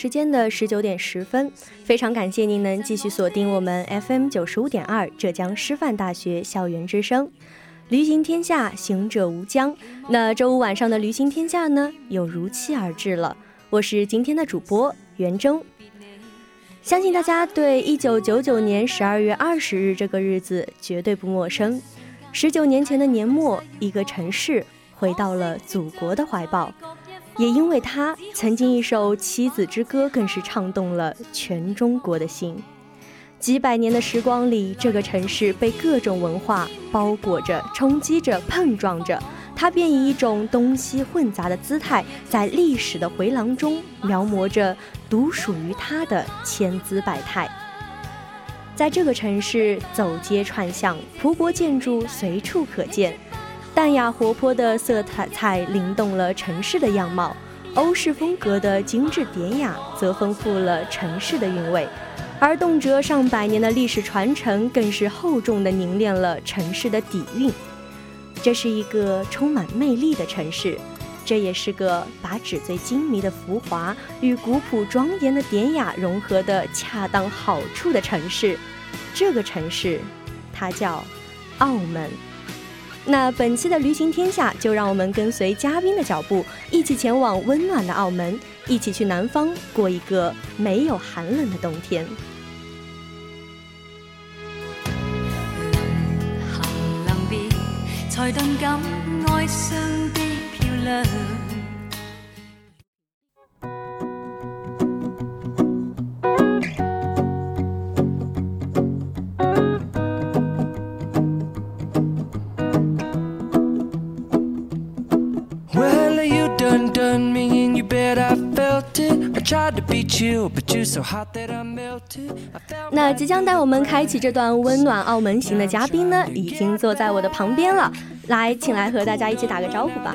时间的十九点十分，非常感谢您能继续锁定我们 FM 九十五点二浙江师范大学校园之声，旅行天下，行者无疆。那周五晚上的旅行天下呢，又如期而至了。我是今天的主播袁征，相信大家对一九九九年十二月二十日这个日子绝对不陌生。十九年前的年末，一个城市回到了祖国的怀抱。也因为他曾经一首《棋子之歌》，更是唱动了全中国的心。几百年的时光里，这个城市被各种文化包裹着、冲击着、碰撞着，它便以一种东西混杂的姿态，在历史的回廊中描摹着独属于它的千姿百态。在这个城市，走街串巷，葡国建筑随处可见。淡雅活泼的色彩灵动了城市的样貌，欧式风格的精致典雅则丰富了城市的韵味，而动辄上百年的历史传承更是厚重地凝练了城市的底蕴。这是一个充满魅力的城市，这也是个把纸醉金迷的浮华与古朴庄严的典雅融合的恰当好处的城市。这个城市，它叫澳门。那本期的旅行天下，就让我们跟随嘉宾的脚步，一起前往温暖的澳门，一起去南方过一个没有寒冷的冬天。才更感爱上的漂亮。那即将带我们开启这段温暖澳门行的嘉宾呢，已经坐在我的旁边了。来，请来和大家一起打个招呼吧。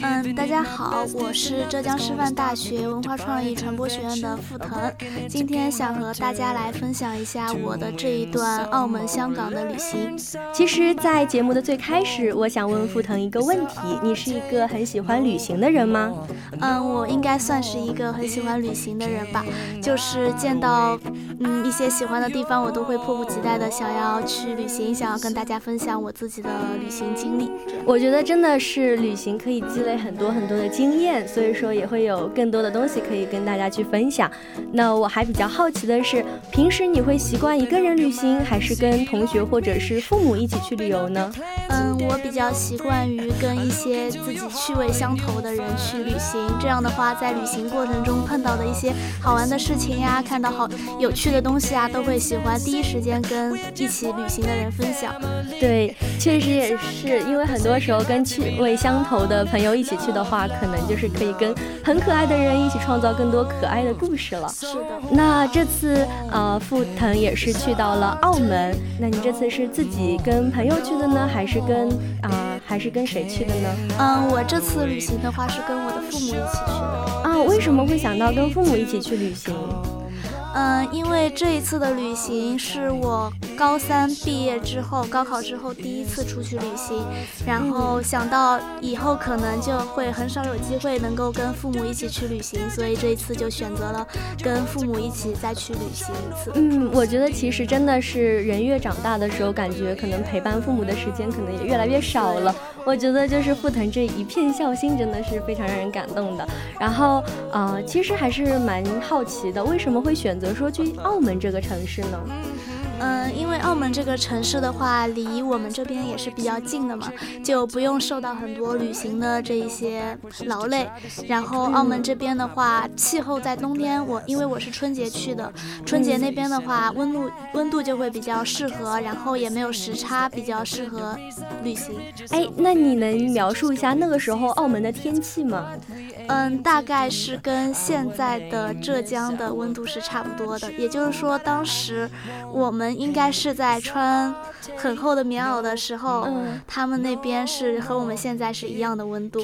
嗯，大家好，我是浙江师范大学文化创意传播学院的付腾，今天想和大家来分享一下我的这一段澳门、香港的旅行。其实，在节目的最开始，我想问付腾一个问题：你是一个很喜欢旅行的人吗？嗯，我应该算是一个很喜欢旅行的人吧。就是见到嗯一些喜欢的地方，我都会迫不及待的想要去旅行，想要跟大家分享我自己的旅行经历。我觉得真的是旅行可以积累很多很多的经验，所以说也会有更多的东西可以跟大家去分享。那我还比较好奇的是，平时你会习惯一个人旅行，还是跟同学或者是父母一起去旅游呢？嗯，我比较习惯于跟一些自己趣味相投的人去旅行，这样的话，在旅行过程中碰到的一些好玩的事情呀，看到好有趣的东西啊，都会喜欢第一时间跟一起旅行的人分享。对，确实也是因为。很多时候跟趣味相投的朋友一起去的话，可能就是可以跟很可爱的人一起创造更多可爱的故事了。是的。那这次呃，付腾也是去到了澳门。那你这次是自己跟朋友去的呢，还是跟啊，还是跟谁去的呢？嗯，我这次旅行的话是跟我的父母一起去的。啊，为什么会想到跟父母一起去旅行？嗯，因为这一次的旅行是我高三毕业之后，高考之后第一次出去旅行，然后想到以后可能就会很少有机会能够跟父母一起去旅行，所以这一次就选择了跟父母一起再去旅行一次。嗯，我觉得其实真的是人越长大的时候，感觉可能陪伴父母的时间可能也越来越少了。我觉得就是傅腾这一片孝心真的是非常让人感动的。然后啊，其实还是蛮好奇的，为什么会选择。说去澳门这个城市呢？嗯，因为澳门这个城市的话，离我们这边也是比较近的嘛，就不用受到很多旅行的这一些劳累。然后澳门这边的话，气候在冬天，我因为我是春节去的，春节那边的话，温度温度就会比较适合，然后也没有时差，比较适合旅行。哎，那你能描述一下那个时候澳门的天气吗？嗯，大概是跟现在的浙江的温度是差不多的，也就是说，当时我们应该是在穿很厚的棉袄的时候，他们那边是和我们现在是一样的温度，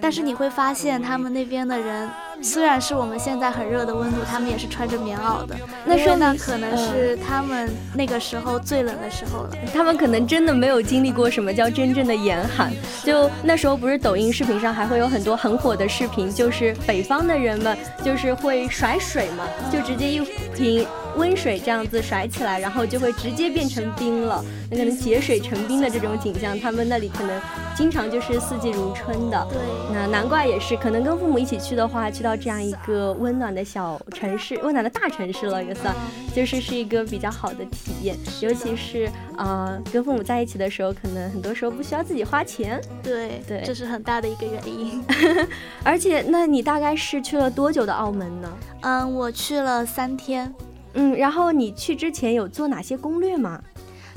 但是你会发现他们那边的人。虽然是我们现在很热的温度，他们也是穿着棉袄的。那说呢可能是他们那个时候最冷的时候了。他们可能真的没有经历过什么叫真正的严寒。就那时候不是抖音视频上还会有很多很火的视频，就是北方的人们就是会甩水嘛，就直接一瓶。温水这样子甩起来，然后就会直接变成冰了。那可能结水成冰的这种景象，他们那里可能经常就是四季如春的。对，那难怪也是，可能跟父母一起去的话，去到这样一个温暖的小城市，温暖的大城市了也算，就是是一个比较好的体验。尤其是啊，跟父母在一起的时候，可能很多时候不需要自己花钱。对对，这是很大的一个原因。而且，那你大概是去了多久的澳门呢？嗯，我去了三天。嗯，然后你去之前有做哪些攻略吗？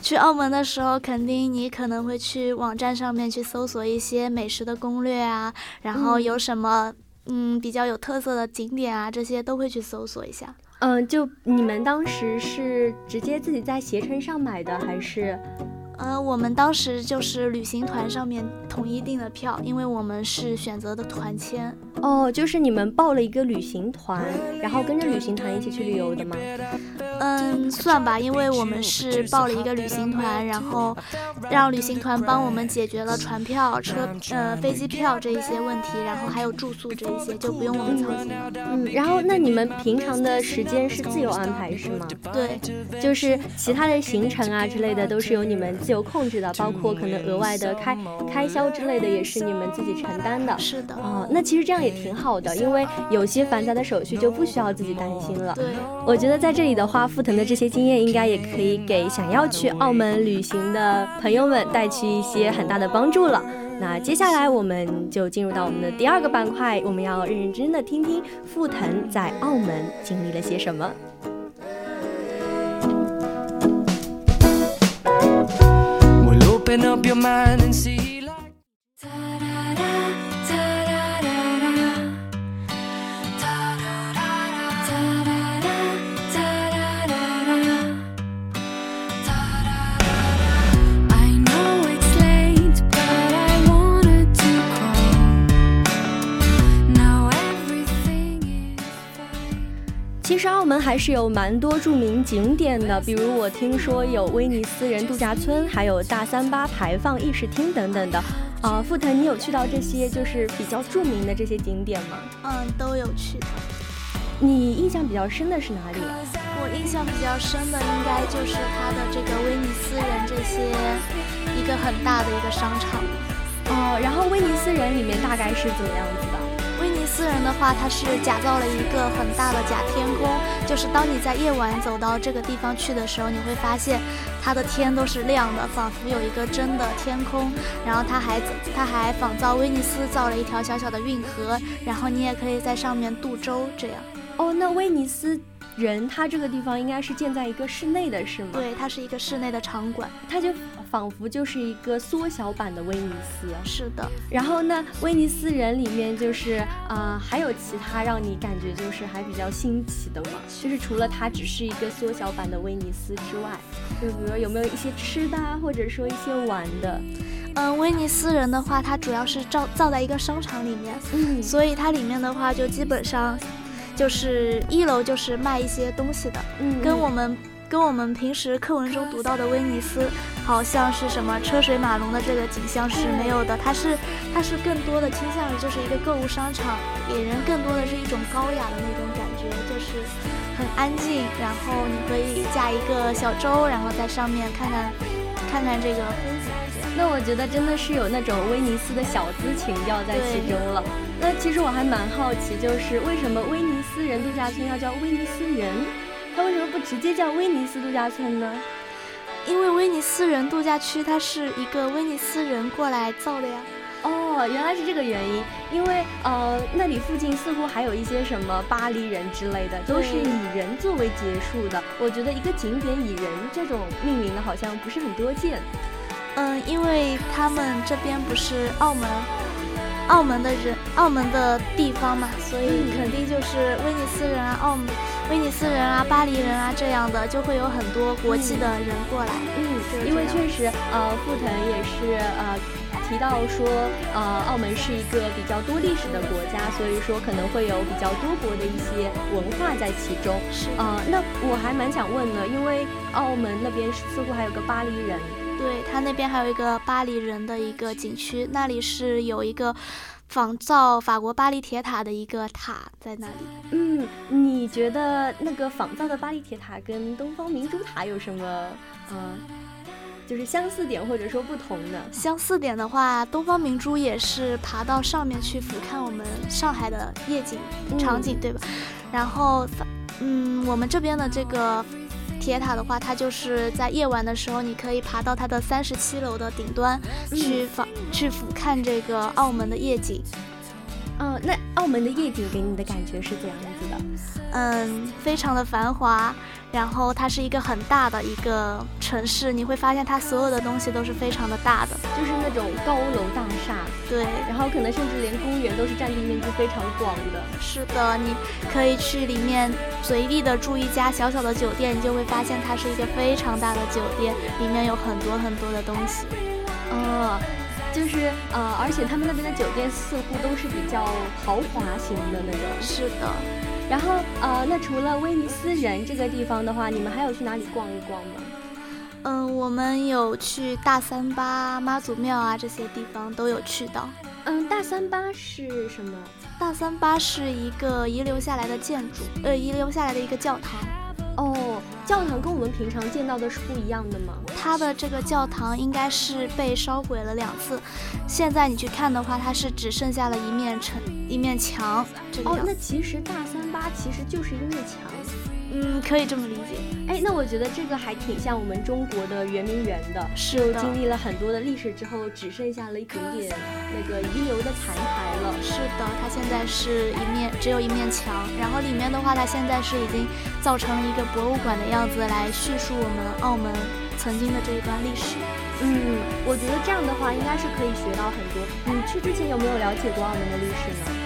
去澳门的时候，肯定你可能会去网站上面去搜索一些美食的攻略啊，然后有什么嗯比较有特色的景点啊，这些都会去搜索一下。嗯，就你们当时是直接自己在携程上买的，还是？呃，我们当时就是旅行团上面统一订的票，因为我们是选择的团签。哦，就是你们报了一个旅行团，然后跟着旅行团一起去旅游的吗？嗯，算吧，因为我们是报了一个旅行团，然后让旅行团帮我们解决了船票、车呃飞机票这一些问题，然后还有住宿这一些就不用我们操心了。嗯，然后那你们平常的时间是自由安排是吗？对，就是其他的行程啊之类的都是由你们。自由控制的，包括可能额外的开开销之类的，也是你们自己承担的。是的，哦，那其实这样也挺好的，因为有些繁杂的手续就不需要自己担心了。对，我觉得在这里的话，富腾的这些经验应该也可以给想要去澳门旅行的朋友们带去一些很大的帮助了。那接下来我们就进入到我们的第二个板块，我们要认认真真的听听富腾在澳门经历了些什么。Open up your mind and see 澳门还是有蛮多著名景点的，比如我听说有威尼斯人度假村，还有大三巴排放议事厅等等的。啊，富腾，你有去到这些就是比较著名的这些景点吗？嗯，都有去的。你印象比较深的是哪里？我印象比较深的应该就是它的这个威尼斯人这些一个很大的一个商场。哦，然后威尼斯人里面大概是怎么样子的？私人的话，它是假造了一个很大的假天空，就是当你在夜晚走到这个地方去的时候，你会发现它的天都是亮的，仿佛有一个真的天空。然后它还它还仿造威尼斯造了一条小小的运河，然后你也可以在上面渡舟这样。哦，那威尼斯。人，他这个地方应该是建在一个室内的，是吗？对，它是一个室内的场馆，它就仿佛就是一个缩小版的威尼斯。是的。然后呢，威尼斯人里面就是啊，还有其他让你感觉就是还比较新奇的吗？就是除了它只是一个缩小版的威尼斯之外，就比如说有没有一些吃的啊，或者说一些玩的？嗯，威尼斯人的话，它主要是造造在一个商场里面，嗯，所以它里面的话就基本上。就是一楼就是卖一些东西的，嗯，跟我们跟我们平时课文中读到的威尼斯，好像是什么车水马龙的这个景象是没有的，它是它是更多的倾向于就是一个购物商场，给人更多的是一种高雅的那种感觉，就是很安静，然后你可以驾一个小舟，然后在上面看看看看这个风景。那我觉得真的是有那种威尼斯的小资情调在其中了。那其实我还蛮好奇，就是为什么威尼斯人度假村要叫威尼斯人？它为什么不直接叫威尼斯度假村呢？因为威尼斯人度假区它是一个威尼斯人过来造的呀。哦，原来是这个原因。因为呃，那里附近似乎还有一些什么巴黎人之类的，都是以人作为结束的。我觉得一个景点以人这种命名的，好像不是很多见。嗯，因为他们这边不是澳门，澳门的人，澳门的地方嘛，所以肯定就是威尼斯人啊，澳门威尼斯人啊，巴黎人啊这样的，就会有很多国际的人过来。嗯，因为确实，呃，傅腾也是呃提到说，呃，澳门是一个比较多历史的国家，所以说可能会有比较多国的一些文化在其中。是啊，那我还蛮想问的，因为澳门那边似乎还有个巴黎人。对它那边还有一个巴黎人的一个景区，那里是有一个仿造法国巴黎铁塔的一个塔在那里。嗯，你觉得那个仿造的巴黎铁塔跟东方明珠塔有什么，嗯，就是相似点或者说不同的？相似点的话，东方明珠也是爬到上面去俯瞰我们上海的夜景场景，对吧？然后，嗯，我们这边的这个。铁塔的话，它就是在夜晚的时候，你可以爬到它的三十七楼的顶端去访去俯瞰这个澳门的夜景。嗯，那澳门的夜景给你的感觉是怎样子的？嗯，非常的繁华。然后它是一个很大的一个城市，你会发现它所有的东西都是非常的大的，就是那种高楼大厦。对，然后可能甚至连公园都是占地面积非常广的。是的，你可以去里面随意的住一家小小的酒店，你就会发现它是一个非常大的酒店，里面有很多很多的东西。哦，就是呃，而且他们那边的酒店似乎都是比较豪华型的那种。是的。然后呃，那除了威尼斯人这个地方的话，你们还有去哪里逛一逛吗？嗯，我们有去大三巴、妈祖庙啊这些地方都有去到。嗯，大三巴是什么？大三巴是一个遗留下来的建筑，呃，遗留下来的一个教堂。哦，教堂跟我们平常见到的是不一样的吗？它的这个教堂应该是被烧毁了两次，现在你去看的话，它是只剩下了一面城一面墙。哦，那其实大三巴其实就是一面墙。嗯，可以这么理解。哎，那我觉得这个还挺像我们中国的圆明园的，是经历了很多的历史之后，只剩下了一点点那个遗留的残骸了。是的，它现在是一面只有一面墙，然后里面的话，它现在是已经造成了一个博物馆的样子来叙述我们澳门曾经的这一段历史。嗯，我觉得这样的话应该是可以学到很多。你去之前有没有了解过澳门的历史呢？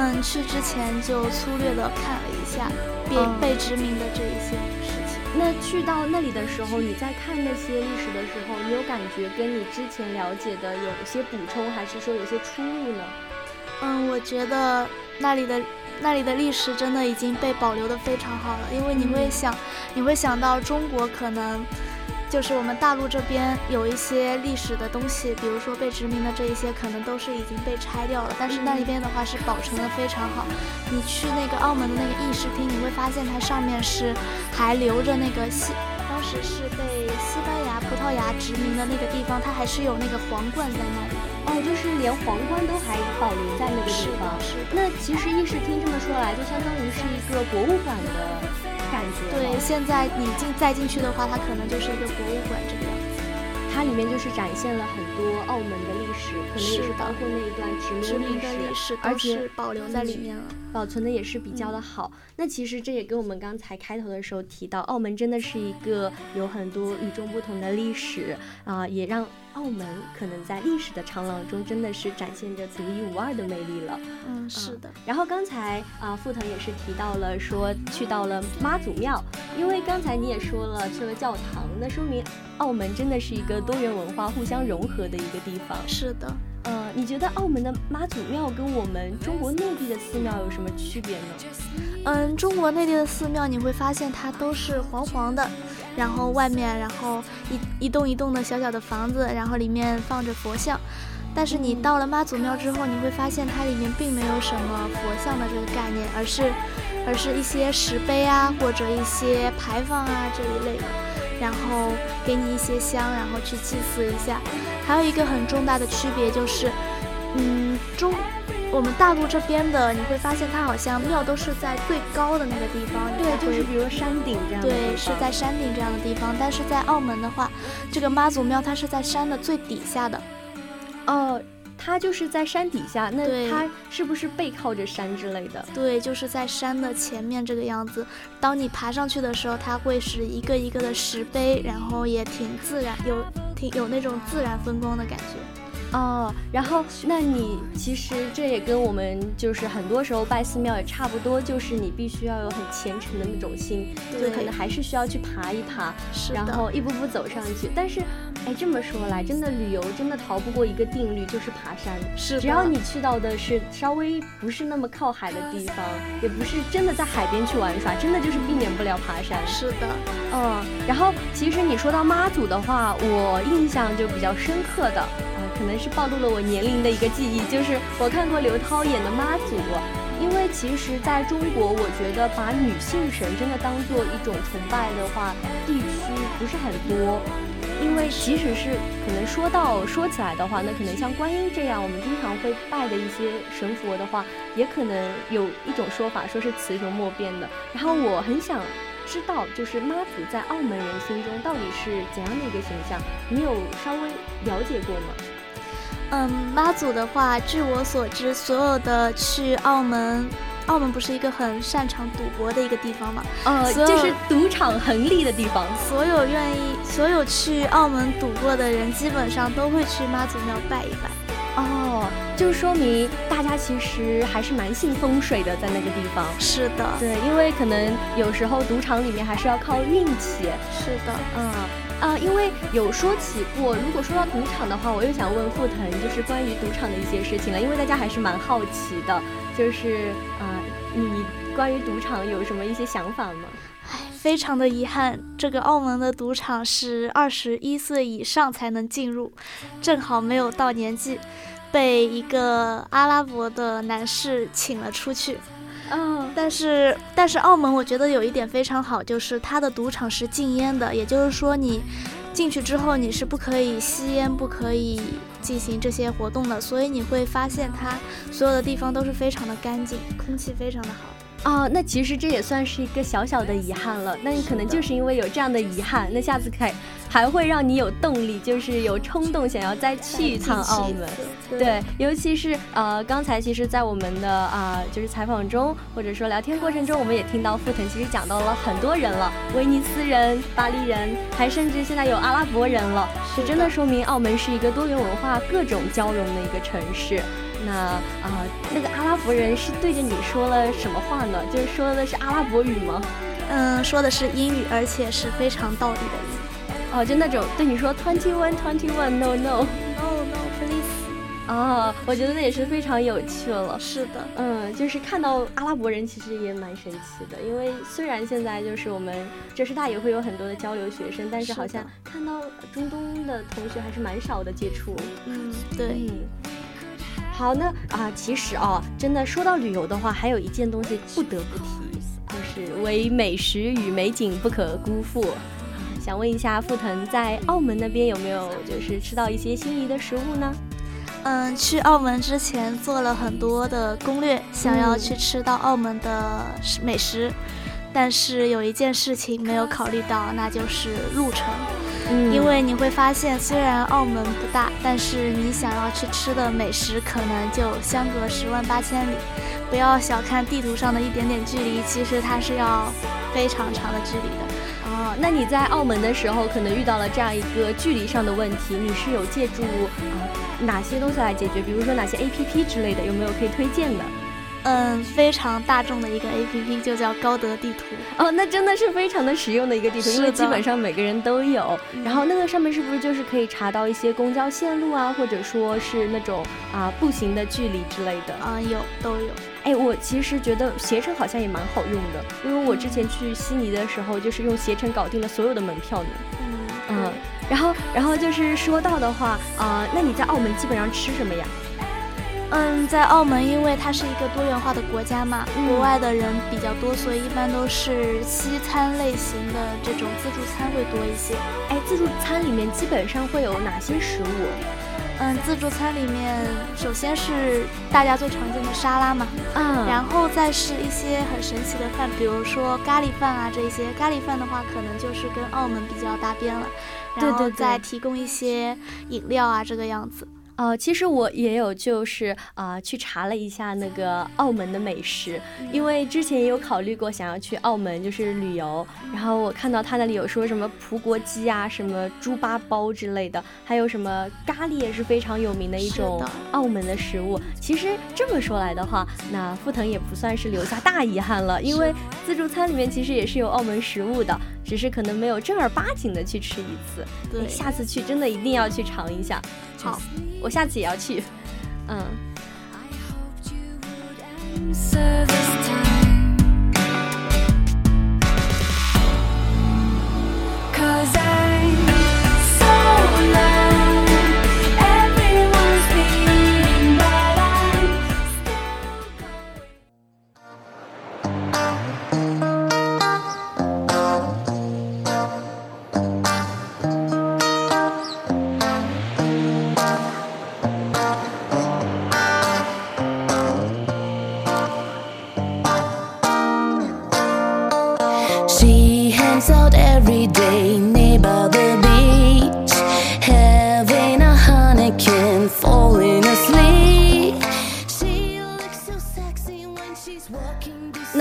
嗯，去之前就粗略的看了一下。被殖民的这一些事情，那去到那里的时候，你在看那些历史的时候，你有感觉跟你之前了解的有些补充，还是说有些出入呢？嗯，我觉得那里的那里的历史真的已经被保留的非常好了，因为你会想，你会想到中国可能。就是我们大陆这边有一些历史的东西，比如说被殖民的这一些，可能都是已经被拆掉了。但是那一边的话是保存的非常好。你去那个澳门的那个议事厅，你会发现它上面是还留着那个西，当时是被西班牙、葡萄牙殖民的那个地方，它还是有那个皇冠在那里。哦，就是连皇冠都还保留在那个地方。是。那其实议事厅这么说来，就相当于是一个博物馆的。感觉对，现在你进再进去的话，它可能就是一个博物馆这个样子。它里面就是展现了很多澳门的历史，可能也是包括那一段殖民的历史，而且保留在里面了，保存的也是比较的好。那其实这也跟我们刚才开头的时候提到，澳门真的是一个有很多与众不同的历史啊，也让。澳门可能在历史的长廊中，真的是展现着独一无二的魅力了。嗯，是的。然后刚才啊，傅腾也是提到了说去到了妈祖庙，因为刚才你也说了去了教堂，那说明澳门真的是一个多元文化互相融合的一个地方。是的。呃，你觉得澳门的妈祖庙跟我们中国内地的寺庙有什么区别呢？嗯，中国内地的寺庙你会发现它都是黄黄的，然后外面然后一一栋一栋的小小的房子，然后里面放着佛像。但是你到了妈祖庙之后，你会发现它里面并没有什么佛像的这个概念，而是而是一些石碑啊或者一些牌坊啊这一类的，然后给你一些香，然后去祭祀一下。还有一个很重大的区别就是，嗯，中我们大陆这边的，你会发现它好像庙都是在最高的那个地方，对，就是比如山顶这样。对，是在山顶这样的地方。但是在澳门的话，这个妈祖庙它是在山的最底下的。哦。它就是在山底下，那它是不是背靠着山之类的？对，就是在山的前面这个样子。当你爬上去的时候，它会是一个一个的石碑，然后也挺自然，有挺有那种自然风光的感觉。哦，然后那你其实这也跟我们就是很多时候拜寺庙也差不多，就是你必须要有很虔诚的那种心，就，可能还是需要去爬一爬，是然后一步步走上去。但是，哎，这么说来，真的旅游真的逃不过一个定律，就是爬山。是，只要你去到的是稍微不是那么靠海的地方，也不是真的在海边去玩耍，真的就是避免不了爬山。是的，嗯。然后，其实你说到妈祖的话，我印象就比较深刻的。可能是暴露了我年龄的一个记忆，就是我看过刘涛演的妈祖，因为其实在中国，我觉得把女性神真的当做一种崇拜的话，地区不是很多。因为即使是可能说到说起来的话，那可能像观音这样我们经常会拜的一些神佛的话，也可能有一种说法说是雌雄莫辨的。然后我很想。知道就是妈祖在澳门人心中到底是怎样的一个形象？你有稍微了解过吗？嗯，妈祖的话，据我所知，所有的去澳门，澳门不是一个很擅长赌博的一个地方嘛？呃，就是赌场横立的地方。所有愿意，所有去澳门赌过的人，基本上都会去妈祖庙拜一拜。哦，就说明大家其实还是蛮信风水的，在那个地方。是的，对，因为可能有时候赌场里面还是要靠运气。是的，嗯，啊，因为有说起过，如果说到赌场的话，我又想问傅腾，就是关于赌场的一些事情了，因为大家还是蛮好奇的，就是啊，你关于赌场有什么一些想法吗？唉，非常的遗憾，这个澳门的赌场是二十一岁以上才能进入，正好没有到年纪，被一个阿拉伯的男士请了出去。嗯，但是但是澳门我觉得有一点非常好，就是它的赌场是禁烟的，也就是说你进去之后你是不可以吸烟，不可以进行这些活动的，所以你会发现它所有的地方都是非常的干净，空气非常的好。哦，那其实这也算是一个小小的遗憾了。那你可能就是因为有这样的遗憾，那下次还还会让你有动力，就是有冲动想要再去一趟澳门。对，尤其是呃，刚才其实，在我们的啊，就是采访中或者说聊天过程中，我们也听到傅腾其实讲到了很多人了，威尼斯人、巴黎人，还甚至现在有阿拉伯人了，这真的说明澳门是一个多元文化、各种交融的一个城市。那啊，那个阿拉伯人是对着你说了什么话呢？就是说的是阿拉伯语吗？嗯，说的是英语，而且是非常道地的英语。哦，就那种对你说 twenty one twenty one no no no no please。哦，我觉得那也是非常有趣了。是的，嗯，就是看到阿拉伯人其实也蛮神奇的，因为虽然现在就是我们浙师大也会有很多的交流学生，但是好像看到中东的同学还是蛮少的接触。嗯，对。好，那啊，其实哦，真的说到旅游的话，还有一件东西不得不提，就是唯美食与美景不可辜负。想问一下傅腾，在澳门那边有没有就是吃到一些心仪的食物呢？嗯，去澳门之前做了很多的攻略，想要去吃到澳门的美食，但是有一件事情没有考虑到，那就是路程。因为你会发现，虽然澳门不大，但是你想要去吃的美食可能就相隔十万八千里。不要小看地图上的一点点距离，其实它是要非常长的距离的。哦，那你在澳门的时候，可能遇到了这样一个距离上的问题，你是有借助啊哪些东西来解决？比如说哪些 APP 之类的，有没有可以推荐的？嗯，非常大众的一个 A P P 就叫高德地图哦，那真的是非常的实用的一个地图，因为基本上每个人都有。然后那个上面是不是就是可以查到一些公交线路啊，或者说是那种啊步行的距离之类的？啊，有都有。哎，我其实觉得携程好像也蛮好用的，因为我之前去悉尼的时候，就是用携程搞定了所有的门票呢。嗯嗯，然后然后就是说到的话啊，那你在澳门基本上吃什么呀？嗯，在澳门，因为它是一个多元化的国家嘛，国外的人比较多，所以一般都是西餐类型的这种自助餐会多一些。哎，自助餐里面基本上会有哪些食物？嗯，自助餐里面首先是大家最常见的沙拉嘛，嗯，然后再是一些很神奇的饭，比如说咖喱饭啊这些。咖喱饭的话，可能就是跟澳门比较搭边了，然后再提供一些饮料啊这个样子。呃，其实我也有，就是啊，去查了一下那个澳门的美食，因为之前也有考虑过想要去澳门就是旅游，然后我看到他那里有说什么葡国鸡啊，什么猪八包之类的，还有什么咖喱也是非常有名的一种澳门的食物。其实这么说来的话，那富腾也不算是留下大遗憾了，因为自助餐里面其实也是有澳门食物的，只是可能没有正儿八经的去吃一次。对，下次去真的一定要去尝一下。好。我下次也要去，嗯。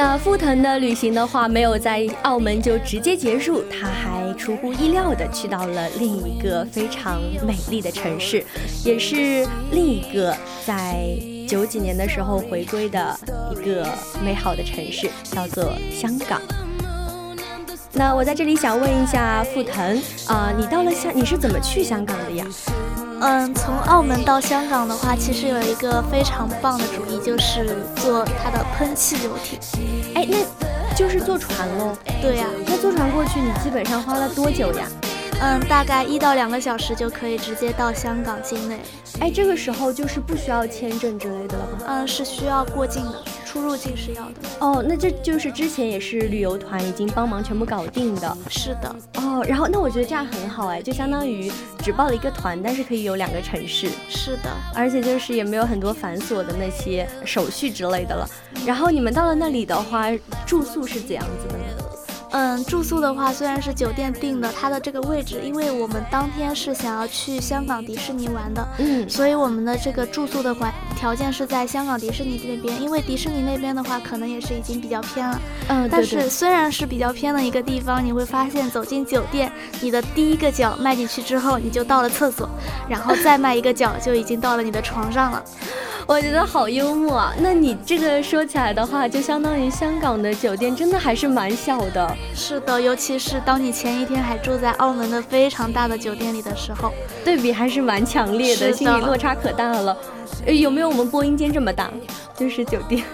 那富腾的旅行的话，没有在澳门就直接结束，他还出乎意料的去到了另一个非常美丽的城市，也是另一个在九几年的时候回归的一个美好的城市，叫做香港。那我在这里想问一下傅腾啊，你到了香，你是怎么去香港的呀？嗯，从澳门到香港的话，其实有一个非常棒的主意，就是坐它的喷气游艇。哎，那就是坐船喽？对呀，那坐船过去，你基本上花了多久呀？嗯，大概一到两个小时就可以直接到香港境内。哎，这个时候就是不需要签证之类的了吗？嗯，是需要过境的，出入境是要的。哦，那这就是之前也是旅游团已经帮忙全部搞定的。是的。哦，然后那我觉得这样很好哎，就相当于只报了一个团，但是可以有两个城市。是的，而且就是也没有很多繁琐的那些手续之类的了。然后你们到了那里的话，住宿是怎样子的呢？嗯，住宿的话虽然是酒店订的，它的这个位置，因为我们当天是想要去香港迪士尼玩的，嗯，所以我们的这个住宿的环条件是在香港迪士尼那边，因为迪士尼那边的话可能也是已经比较偏了，嗯，但是虽然是比较偏的一个地方，你会发现走进酒店，你的第一个脚迈进去之后，你就到了厕所，然后再迈一个脚就已经到了你的床上了。我觉得好幽默啊！那你这个说起来的话，就相当于香港的酒店真的还是蛮小的。是的，尤其是当你前一天还住在澳门的非常大的酒店里的时候，对比还是蛮强烈的，心理落差可大了。有没有我们播音间这么大？就是酒店，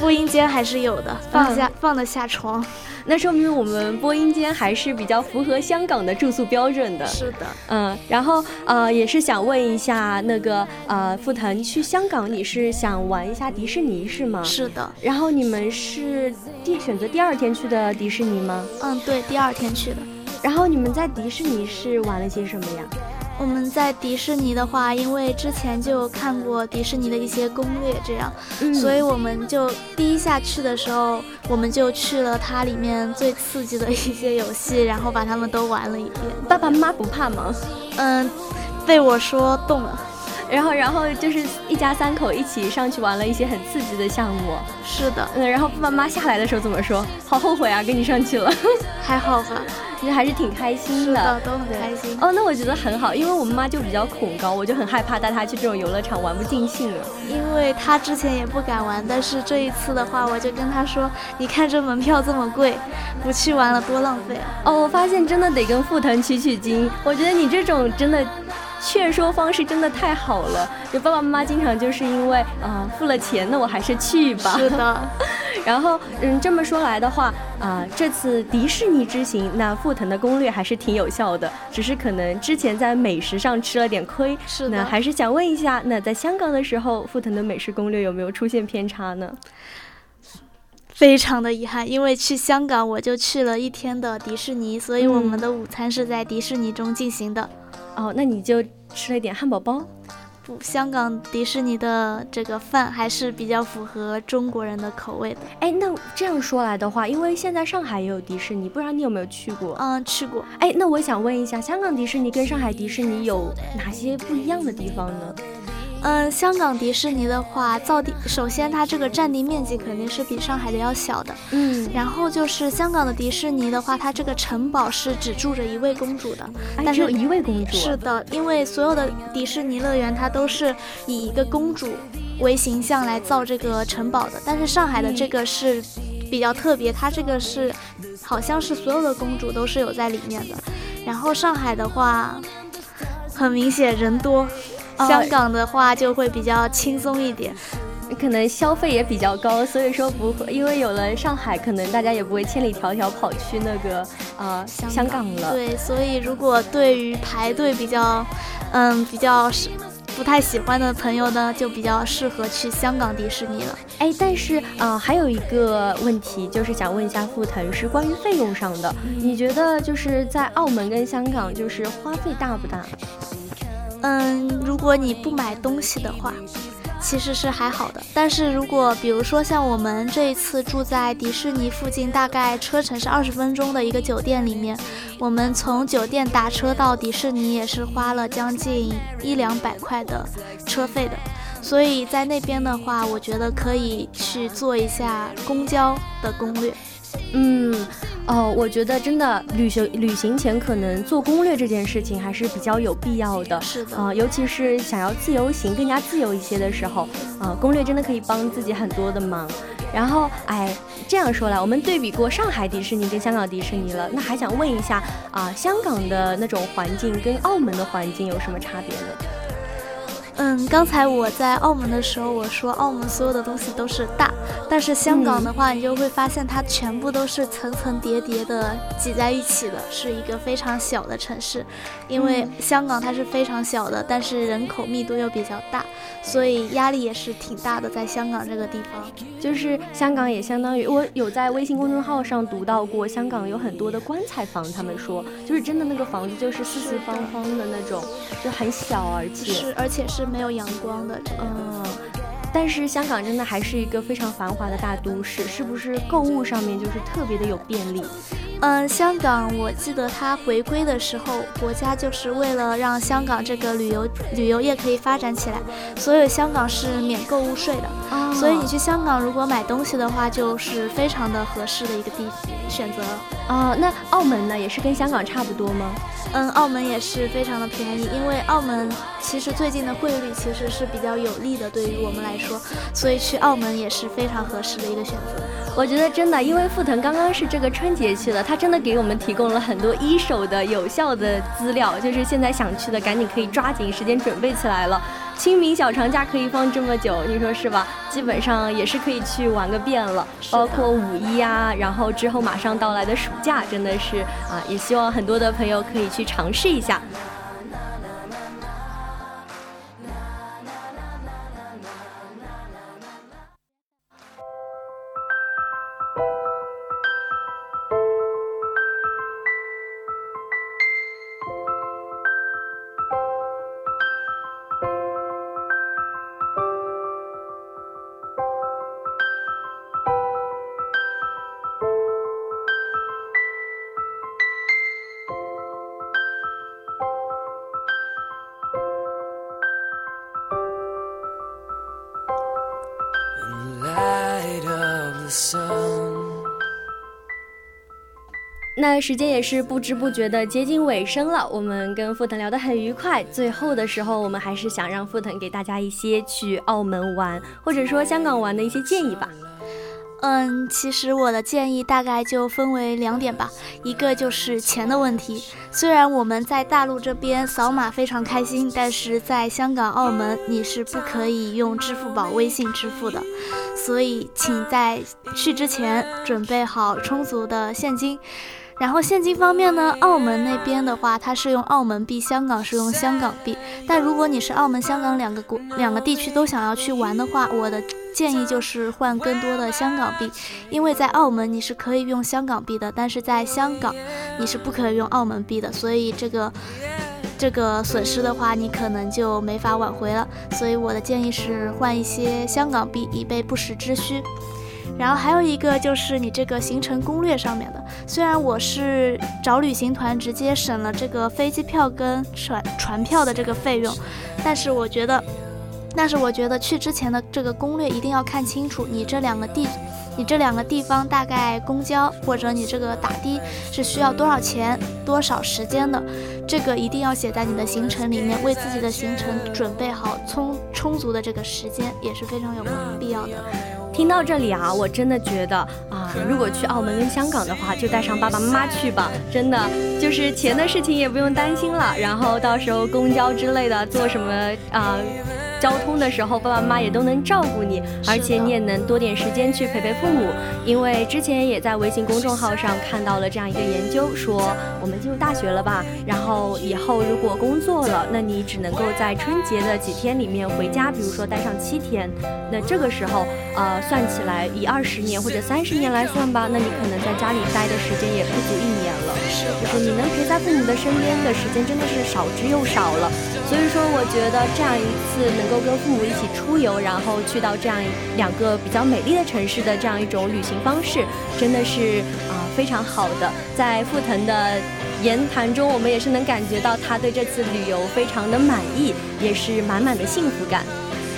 播音间还是有的，放下放得下床。那说明我们播音间还是比较符合香港的住宿标准的。是的，嗯，然后呃，也是想问一下那个呃，傅腾去香港，你是想玩一下迪士尼是吗？是的。然后你们是第选择第二天去的迪士尼吗？嗯，对，第二天去的。然后你们在迪士尼是玩了些什么呀？我们在迪士尼的话，因为之前就看过迪士尼的一些攻略，这样，所以我们就第一下去的时候，我们就去了它里面最刺激的 一些游戏，然后把它们都玩了一遍。爸爸妈妈不怕吗？嗯，被我说动了。然后，然后就是一家三口一起上去玩了一些很刺激的项目。是的，嗯，然后爸爸妈妈下来的时候怎么说？好后悔啊，跟你上去了。还好吧，其 实还是挺开心的，都很开心。哦，那我觉得很好，因为我妈妈就比较恐高，我就很害怕带她去这种游乐场玩不尽兴了。因为她之前也不敢玩，但是这一次的话，我就跟她说：“你看这门票这么贵，不去玩了多浪费。”哦，我发现真的得跟傅腾取取经。我觉得你这种真的。劝说方式真的太好了，就爸爸妈妈经常就是因为啊付了钱，那我还是去吧。是的，然后嗯这么说来的话啊，这次迪士尼之行，那富腾的攻略还是挺有效的，只是可能之前在美食上吃了点亏。是的，还是想问一下，那在香港的时候，富腾的美食攻略有没有出现偏差呢？非常的遗憾，因为去香港我就去了一天的迪士尼，所以我们的午餐是在迪士尼中进行的。哦，那你就吃了一点汉堡包。不，香港迪士尼的这个饭还是比较符合中国人的口味的。哎，那这样说来的话，因为现在上海也有迪士尼，不知道你有没有去过？嗯，去过。哎，那我想问一下，香港迪士尼跟上海迪士尼有哪些不一样的地方呢？嗯，香港迪士尼的话，造地首先它这个占地面积肯定是比上海的要小的，嗯，然后就是香港的迪士尼的话，它这个城堡是只住着一位公主的，但是一位公主是的，因为所有的迪士尼乐园它都是以一个公主为形象来造这个城堡的，但是上海的这个是比较特别，它这个是好像是所有的公主都是有在里面的，然后上海的话，很明显人多。香港的话就会比较轻松一点，可能消费也比较高，所以说不会，因为有了上海，可能大家也不会千里迢迢跑去那个呃香港了。对，所以如果对于排队比较，嗯，比较是不太喜欢的朋友呢，就比较适合去香港迪士尼了。哎，但是啊，还有一个问题，就是想问一下傅腾，是关于费用上的，你觉得就是在澳门跟香港，就是花费大不大？嗯，如果你不买东西的话，其实是还好的。但是如果比如说像我们这一次住在迪士尼附近，大概车程是二十分钟的一个酒店里面，我们从酒店打车到迪士尼也是花了将近一两百块的车费的。所以在那边的话，我觉得可以去做一下公交的攻略。嗯。哦，我觉得真的旅行旅行前可能做攻略这件事情还是比较有必要的。是的，啊，尤其是想要自由行更加自由一些的时候，啊，攻略真的可以帮自己很多的忙。然后，哎，这样说来，我们对比过上海迪士尼跟香港迪士尼了，那还想问一下，啊，香港的那种环境跟澳门的环境有什么差别呢？嗯，刚才我在澳门的时候，我说澳门所有的东西都是大，但是香港的话，你就会发现它全部都是层层叠叠的挤在一起的，是一个非常小的城市。因为香港它是非常小的，但是人口密度又比较大，所以压力也是挺大的。在香港这个地方，就是香港也相当于我有在微信公众号上读到过，香港有很多的棺材房，他们说就是真的那个房子就是四四方方的那种，就很小，而且是而且是。是没有阳光的，嗯，但是香港真的还是一个非常繁华的大都市，是不是购物上面就是特别的有便利？嗯，香港我记得它回归的时候，国家就是为了让香港这个旅游旅游业可以发展起来，所以香港是免购物税的，所以你去香港如果买东西的话，就是非常的合适的一个地选择。啊，那澳门呢，也是跟香港差不多吗？嗯，澳门也是非常的便宜，因为澳门其实最近的汇率其实是比较有利的，对于我们来说，所以去澳门也是非常合适的一个选择。我觉得真的，因为富腾刚刚是这个春节去的，他真的给我们提供了很多一手的有效的资料，就是现在想去的赶紧可以抓紧时间准备起来了。清明小长假可以放这么久，你说是吧？基本上也是可以去玩个遍了，包括五一啊，然后之后马上到来的暑假，真的是啊，也希望很多的朋友可以去尝试一下。那时间也是不知不觉的接近尾声了，我们跟傅腾聊得很愉快。最后的时候，我们还是想让傅腾给大家一些去澳门玩，或者说香港玩的一些建议吧。嗯，其实我的建议大概就分为两点吧，一个就是钱的问题。虽然我们在大陆这边扫码非常开心，但是在香港、澳门你是不可以用支付宝、微信支付的，所以请在去之前准备好充足的现金。然后现金方面呢，澳门那边的话，它是用澳门币，香港是用香港币。但如果你是澳门、香港两个国两个地区都想要去玩的话，我的建议就是换更多的香港币，因为在澳门你是可以用香港币的，但是在香港你是不可以用澳门币的，所以这个。这个损失的话，你可能就没法挽回了。所以我的建议是换一些香港币，以备不时之需。然后还有一个就是你这个行程攻略上面的，虽然我是找旅行团直接省了这个飞机票跟船船票的这个费用，但是我觉得，但是我觉得去之前的这个攻略一定要看清楚，你这两个地，你这两个地方大概公交或者你这个打的是需要多少钱、多少时间的，这个一定要写在你的行程里面，为自己的行程准备好充充足的这个时间也是非常有必要的。听到这里啊，我真的觉得啊，如果去澳门跟香港的话，就带上爸爸妈妈去吧，真的就是钱的事情也不用担心了。然后到时候公交之类的，坐什么啊？交通的时候，爸爸妈妈也都能照顾你，而且你也能多点时间去陪陪父母。因为之前也在微信公众号上看到了这样一个研究，说我们进入大学了吧，然后以后如果工作了，那你只能够在春节的几天里面回家，比如说待上七天。那这个时候，呃，算起来以二十年或者三十年来算吧，那你可能在家里待的时间也不足一年了。就是你能陪在父母的身边的时间真的是少之又少了。所以说，我觉得这样一次能。都跟父母一起出游，然后去到这样两个比较美丽的城市的这样一种旅行方式，真的是啊非常好的。在傅腾的言谈中，我们也是能感觉到他对这次旅游非常的满意，也是满满的幸福感。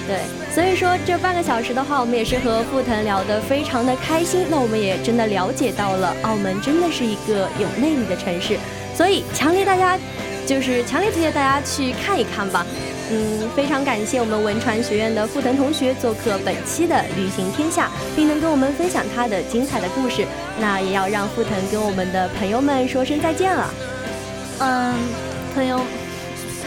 对，所以说这半个小时的话，我们也是和傅腾聊得非常的开心。那我们也真的了解到了，澳门真的是一个有魅力的城市，所以强烈大家就是强烈推荐大家去看一看吧。嗯，非常感谢我们文传学院的傅腾同学做客本期的旅行天下，并能跟我们分享他的精彩的故事。那也要让傅腾跟我们的朋友们说声再见了。嗯，朋友，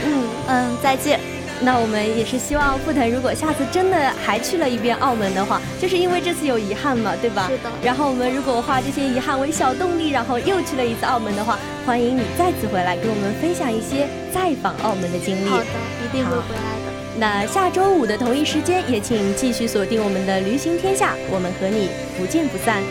嗯嗯，再见。那我们也是希望傅腾，如果下次真的还去了一遍澳门的话，就是因为这次有遗憾嘛，对吧？是的。然后我们如果化这些遗憾为小动力，然后又去了一次澳门的话，欢迎你再次回来跟我们分享一些再访澳门的经历。好的，一定会回来的。那下周五的同一时间，也请继续锁定我们的《驴行天下》，我们和你不见不散。